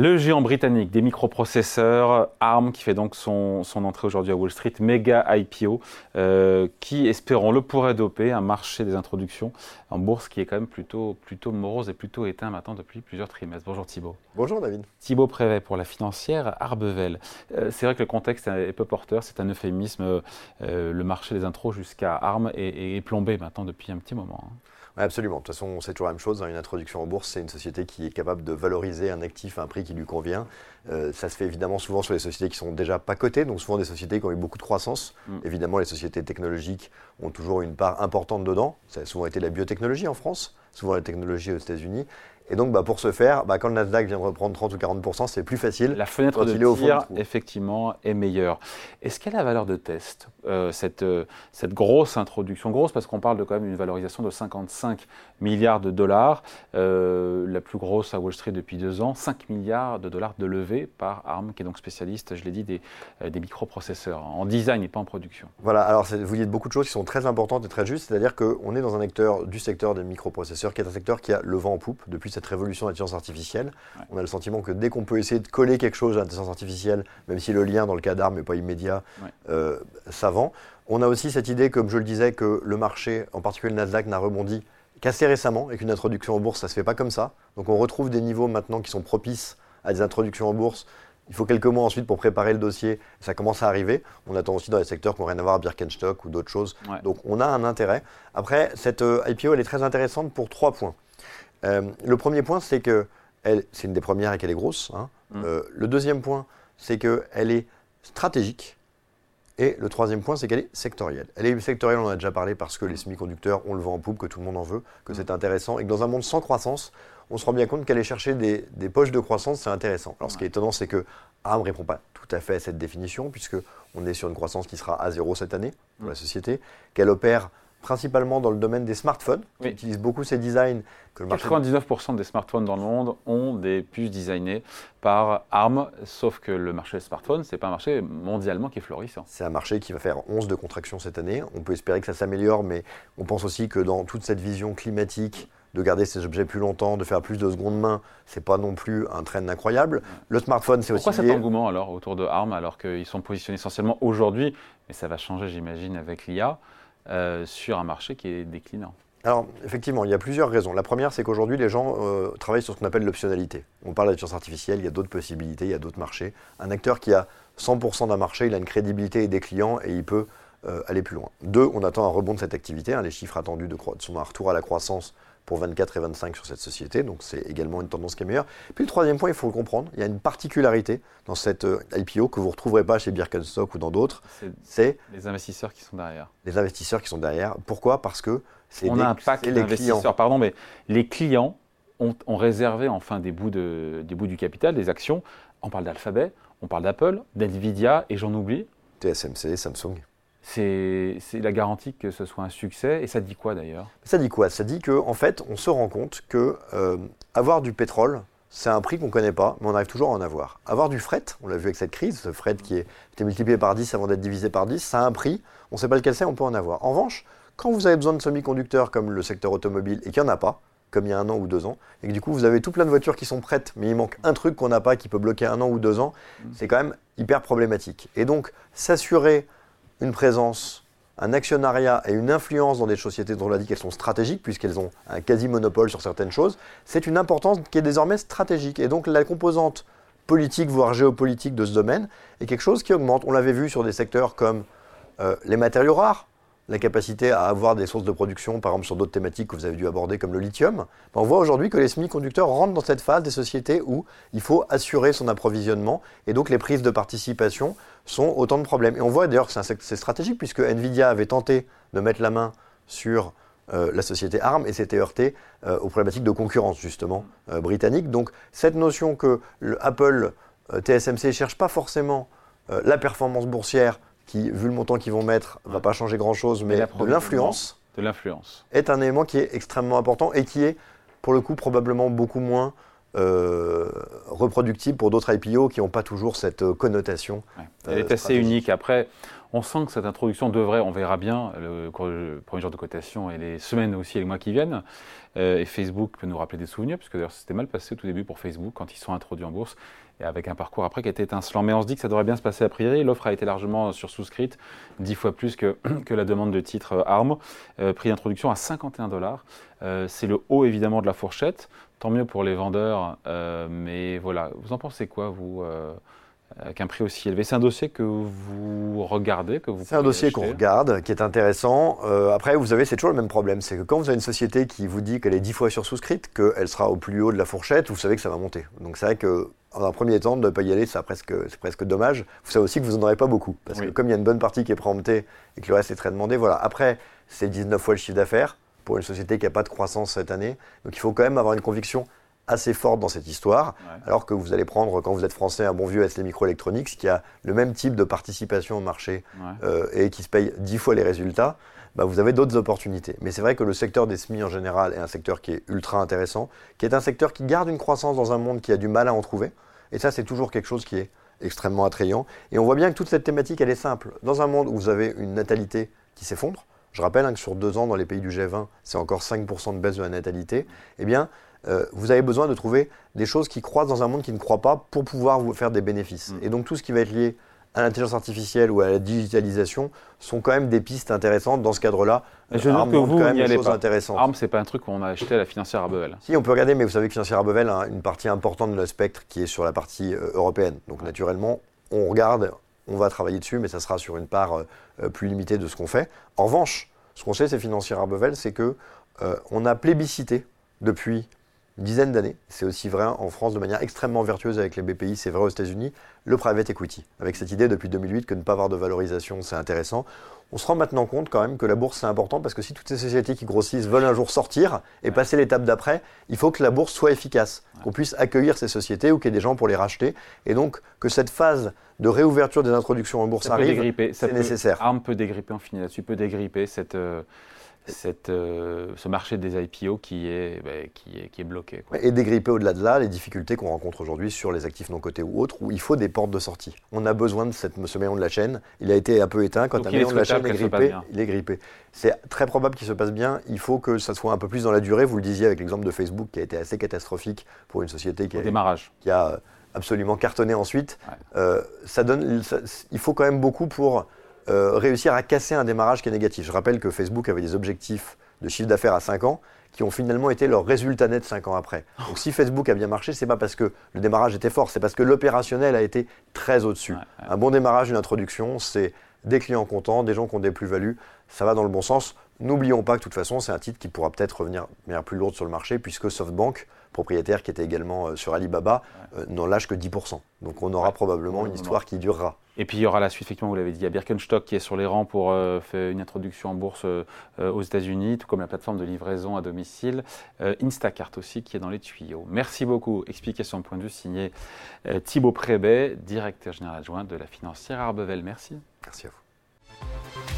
Le géant britannique des microprocesseurs, ARM, qui fait donc son, entrée aujourd'hui à Wall Street, méga IPO, euh, qui, espérons-le, pourrait doper un marché des introductions en bourse qui est quand même plutôt, plutôt morose et plutôt éteint maintenant depuis plusieurs trimestres. Bonjour Thibault. Bonjour David. Thibault Prévet pour la financière Arbevel. Euh, c'est vrai que le contexte est peu porteur, c'est un euphémisme. Euh, le marché des intros jusqu'à ARM est, plombé maintenant depuis un petit moment. Hein absolument. De toute façon, c'est toujours la même chose. Hein. Une introduction en bourse, c'est une société qui est capable de valoriser un actif à un prix qui lui convient. Euh, ça se fait évidemment souvent sur les sociétés qui sont déjà pas cotées, donc souvent des sociétés qui ont eu beaucoup de croissance. Mm. Évidemment, les sociétés technologiques ont toujours une part importante dedans. Ça a souvent été la biotechnologie en France, souvent la technologie aux États-Unis. Et donc, bah, pour ce faire, bah, quand le Nasdaq vient de reprendre 30 ou 40% c'est plus facile. La fenêtre de tir, effectivement, est meilleure. Est-ce qu'elle a valeur de test, euh, cette, euh, cette grosse introduction Grosse? Parce qu'on parle de quand même une valorisation de 55 milliards de dollars, euh, la plus grosse à Wall Street depuis deux ans, 5 milliards de dollars de levée par ARM, qui est donc spécialiste, je l'ai dit, des, des, microprocesseurs, en design et pas en production. Voilà, alors vous dites beaucoup de choses qui sont très importantes et très justes, c'est-à-dire qu'on est dans un acteur du secteur des microprocesseurs, qui est un secteur qui a le vent en poupe depuis cette révolution de l'intelligence artificielle. On a le sentiment que dès qu'on peut essayer de coller quelque chose à l'intelligence artificielle, même si le lien dans le cas d'armes n'est pas immédiat, euh, ça vend. On a aussi cette idée, comme je le disais, que le marché, en particulier le Nasdaq, n'a rebondi qu'assez récemment et qu'une introduction en bourse, ça ne se fait pas comme ça. Donc on retrouve des niveaux maintenant qui sont propices à des introductions en bourse. Il faut quelques mois ensuite pour préparer le dossier. Ça commence à arriver. On attend aussi dans les secteurs qui n'ont rien à voir, Birkenstock ou d'autres choses. Donc on a un intérêt. Après, cette euh, IPO, elle est très intéressante pour trois points. Euh, le premier point, c'est que c'est une des premières et qu'elle est grosse. Hein. Mm. Euh, le deuxième point, c'est qu'elle est stratégique. Et le troisième point, c'est qu'elle est sectorielle. Elle est sectorielle, on en a déjà parlé, parce que les semi-conducteurs, on le vend en poupe, que tout le monde en veut, que c'est mm. intéressant, et que dans un monde sans croissance, on se rend bien compte qu'aller chercher des, poches de croissance, c'est intéressant. Alors ce qui est étonnant, c'est que ARM ne répond pas tout à fait à cette définition, puisqu'on est sur une croissance qui sera à zéro cette année pour mm. la société, qu'elle opère principalement dans le domaine des smartphones, qui utilisent beaucoup ces designs. Que 99% des smartphones dans le monde ont des puces designées par ARM, sauf que le marché des smartphones, ce n'est pas un marché mondialement qui est florissant. C'est un marché qui va faire 11 de contraction cette année. On peut espérer que ça s'améliore, mais on pense aussi que dans toute cette vision climatique, de garder ces objets plus longtemps, de faire plus de seconde main, c'est pas non plus un trend incroyable. Le smartphone, c'est aussi. Pourquoi cet engouement alors autour de ARM alors qu'ils sont positionnés essentiellement aujourd'hui, mais ça va changer j'imagine avec l'IA euh, sur un marché qui est déclinant alors, effectivement, il y a plusieurs raisons. La première, c'est qu'aujourd'hui, les gens euh, travaillent sur ce qu'on appelle l'optionnalité. On parle d'intelligence artificielle, il y a d'autres possibilités, il y a d'autres marchés. Un acteur qui a 100% d'un marché, il a une crédibilité et des clients et il peut euh, aller plus loin. Deux, on attend un rebond de cette activité. Hein. les chiffres attendus de, sont un retour à la croissance pour 24 et 25 sur cette société, donc c'est également une tendance qui est meilleure. Puis le troisième point, il faut le comprendre, il y a une particularité dans cette euh, IPO que vous ne retrouverez pas chez Birkenstock ou dans d'autres, c'est les investisseurs qui sont derrière. Les investisseurs qui sont derrière. Pourquoi? Parce que c'est On a un pack d'investisseurs, pardon, mais les clients ont, réservé enfin des bouts, de, des bouts du capital, des actions. On parle d'Alphabet, on parle d'Apple, d'NVIDIA, et j'en oublie. TSMC, Samsung c'est la garantie que ce soit un succès. Et ça dit quoi d'ailleurs? Ça dit quoi? Ça dit qu'en en fait, on se rend compte que euh, avoir du pétrole, c'est un prix qu'on ne connaît pas, mais on arrive toujours à en avoir. Avoir du fret, on l'a vu avec cette crise, ce fret qui a été multiplié par 10 avant d'être divisé par 10, ça a un prix, on ne sait pas lequel c'est, on peut en avoir. En revanche, quand vous avez besoin de semi-conducteurs comme le secteur automobile et qu'il n'y en a pas, comme il y a un an ou deux ans, et que du coup vous avez tout plein de voitures qui sont prêtes, mais il manque un truc qu'on n'a pas qui peut bloquer un an ou deux ans, mmh. c'est quand même hyper problématique. Et donc, s'assurer une présence, un actionnariat et une influence dans des sociétés dont on a dit qu'elles sont stratégiques, puisqu'elles ont un quasi-monopole sur certaines choses, c'est une importance qui est désormais stratégique. Et donc la composante politique, voire géopolitique de ce domaine, est quelque chose qui augmente. On l'avait vu sur des secteurs comme euh, les matériaux rares, la capacité à avoir des sources de production, par exemple sur d'autres thématiques que vous avez dû aborder comme le lithium, ben, on voit aujourd'hui que les semi-conducteurs rentrent dans cette phase des sociétés où il faut assurer son approvisionnement et donc les prises de participation sont autant de problèmes. Et on voit d'ailleurs que c'est stratégique puisque Nvidia avait tenté de mettre la main sur euh, la société ARM et s'était heurté euh, aux problématiques de concurrence justement euh, britannique. Donc cette notion que le Apple, TSMC cherche pas forcément la performance boursière qui, vu le montant qu'ils vont mettre, ne va pas changer grand-chose, mais de l'influence. De l'influence. Est un élément qui est extrêmement important et qui est, pour le coup, probablement beaucoup moins reproductible pour d'autres IPO qui n'ont pas toujours cette connotation. Elle est assez unique. Après, on sent que cette introduction devrait, on verra bien le premier jour de cotation et les semaines aussi et les mois qui viennent. et Facebook peut nous rappeler des souvenirs, puisque d'ailleurs c'était mal passé au tout début pour Facebook quand ils sont introduits en bourse et avec un parcours après qui a été étincelant. Mais on se dit que ça devrait bien se passer a priori. L'offre a été largement sursouscrite, dix fois plus que, que la demande de titre euh, ARM. Euh, prix d'introduction à 51 dollars. Euh, c'est le haut évidemment de la fourchette. Tant mieux pour les vendeurs. mais voilà, vous en pensez quoi, vous avec un prix aussi élevé? C'est un dossier que vous regardez, que vous C'est un dossier qu'on regarde, qui est intéressant. après, vous avez, c'est toujours le même problème, c'est que quand vous avez une société qui vous dit qu'elle est dix fois sursouscrite, qu'elle sera au plus haut de la fourchette, vous savez que ça va monter. Donc c'est vrai que en un premier temps, de ne pas y aller, c'est presque, presque dommage. Vous savez aussi que vous n'en aurez pas beaucoup. Parce que comme il y a une bonne partie qui est préemptée et que le reste est très demandé, voilà. Après, c'est 19 fois le chiffre d'affaires pour une société qui n'a pas de croissance cette année. Donc il faut quand même avoir une conviction assez forte dans cette histoire, alors que vous allez prendre, quand vous êtes français, un bon vieux ST Microelectronics qui a le même type de participation au marché euh, et qui se paye 10 fois les résultats. Bah, vous avez d'autres opportunités. Mais c'est vrai que le secteur des SMI en général est un secteur qui est ultra intéressant, qui est un secteur qui garde une croissance dans un monde qui a du mal à en trouver. Et ça, c'est toujours quelque chose qui est extrêmement attrayant. Et on voit bien que toute cette thématique, elle est simple. Dans un monde où vous avez une natalité qui s'effondre, je rappelle hein, que sur deux ans, dans les pays du G20, c'est encore 5% de baisse de la natalité, eh bien, euh, vous avez besoin de trouver des choses qui croissent dans un monde qui ne croit pas pour pouvoir vous faire des bénéfices. Mm. Et donc tout ce qui va être lié à l'intelligence artificielle ou à la digitalisation sont quand même des pistes intéressantes dans ce cadre-là. Je doute que vous n'y allez pas. ARM, c'est pas un truc qu'on a acheté à la financière Arbevel. Si, on peut regarder, mais vous savez que financière Arbevel a une partie importante de le spectre qui est sur la partie euh, européenne. Donc naturellement, on regarde, on va travailler dessus, mais ça sera sur une part euh, euh, plus limitée de ce qu'on fait. En revanche, ce qu'on sait, c'est financière Arbevel, c'est que on a plébiscité depuis une dizaine d'années. C'est aussi vrai en France de manière extrêmement vertueuse avec les BPI, c'est vrai aux États-Unis, le private equity. Avec cette idée depuis 2008 que ne pas avoir de valorisation, c'est intéressant. On se rend maintenant compte quand même que la bourse, c'est important parce que si toutes ces sociétés qui grossissent veulent un jour sortir et passer l'étape d'après, il faut que la bourse soit efficace, qu'on puisse accueillir ces sociétés ou qu'il y ait des gens pour les racheter. Et donc que cette phase de réouverture des introductions en bourse arrive, c'est nécessaire. Peut dégripper, on finit là-dessus, peut dégripper cette... Euh, cette, euh, ce marché des IPO qui est, bah, qui est, qui est bloqué. Et dégripper au-delà de là les difficultés qu'on rencontre aujourd'hui sur les actifs non cotés ou autres, où il faut des portes de sortie. On a besoin de cette, ce maillon de la chaîne. Il a été un peu éteint. Quand un maillon de la chaîne est grippé, il est grippé. C'est très probable qu'il se passe bien. Il faut que ça soit un peu plus dans la durée. Vous le disiez avec l'exemple de Facebook qui a été assez catastrophique pour une société qui, a, démarrage. qui a absolument cartonné ensuite. Euh, ça donne, il faut quand même beaucoup pour euh, réussir à casser un démarrage qui est négatif. Je rappelle que Facebook avait des objectifs de chiffre d'affaires à 5 ans qui ont finalement été leur résultat net 5 ans après. Donc si Facebook a bien marché, c'est pas parce que le démarrage était fort, c'est parce que l'opérationnel a été très au-dessus. Un bon démarrage, une introduction, c'est des clients contents, des gens qui ont des plus-values, ça va dans le bon sens. N'oublions pas que de toute façon, c'est un titre qui pourra peut-être revenir de manière plus lourde sur le marché, puisque SoftBank, propriétaire qui était également euh, sur Alibaba, euh, n'en lâche que 10%. Donc on aura probablement une histoire qui durera. Et puis il y aura la suite, effectivement, vous l'avez dit, il y a Birkenstock qui est sur les rangs pour euh, faire une introduction en bourse aux États-Unis, tout comme la plateforme de livraison à domicile. Instacart aussi qui est dans les tuyaux. Merci beaucoup. Explication point de vue signé Thibaut Prébet, directeur général adjoint de la financière Arbevel. Merci. Merci à vous.